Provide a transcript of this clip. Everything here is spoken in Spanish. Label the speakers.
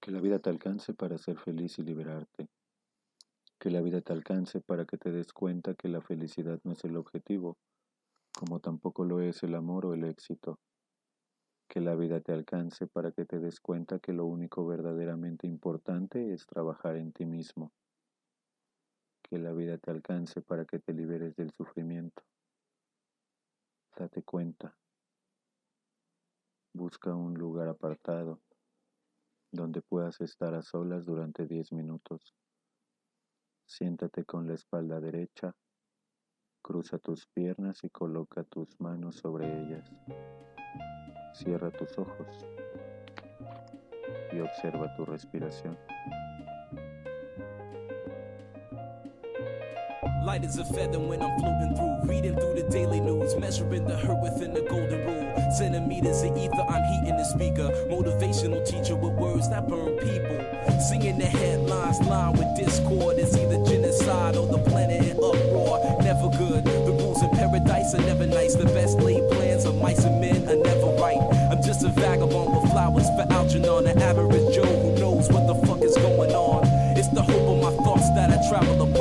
Speaker 1: Que la vida te alcance para ser feliz y liberarte. Que la vida te alcance para que te des cuenta que la felicidad no es el objetivo, como tampoco lo es el amor o el éxito. Que la vida te alcance para que te des cuenta que lo único verdaderamente importante es trabajar en ti mismo. Que la vida te alcance para que te liberes del sufrimiento. Date cuenta. Busca un lugar apartado donde puedas estar a solas durante 10 minutos. Siéntate con la espalda derecha, cruza tus piernas y coloca tus manos sobre ellas. Cierra tus ojos y observa tu respiración.
Speaker 2: light as a feather when I'm floating through. Reading through the daily news, measuring the hurt within the golden rule. Centimeters of ether, I'm heating the speaker. Motivational teacher with words that burn people. Seeing the headlines line with discord is either genocide or the planet in uproar. Never good. The rules in paradise are never nice. The best laid plans of mice and men are never right. I'm just a vagabond with flowers for Algernon, an average Joe who knows what the fuck is going on. It's the hope of my thoughts that I travel above.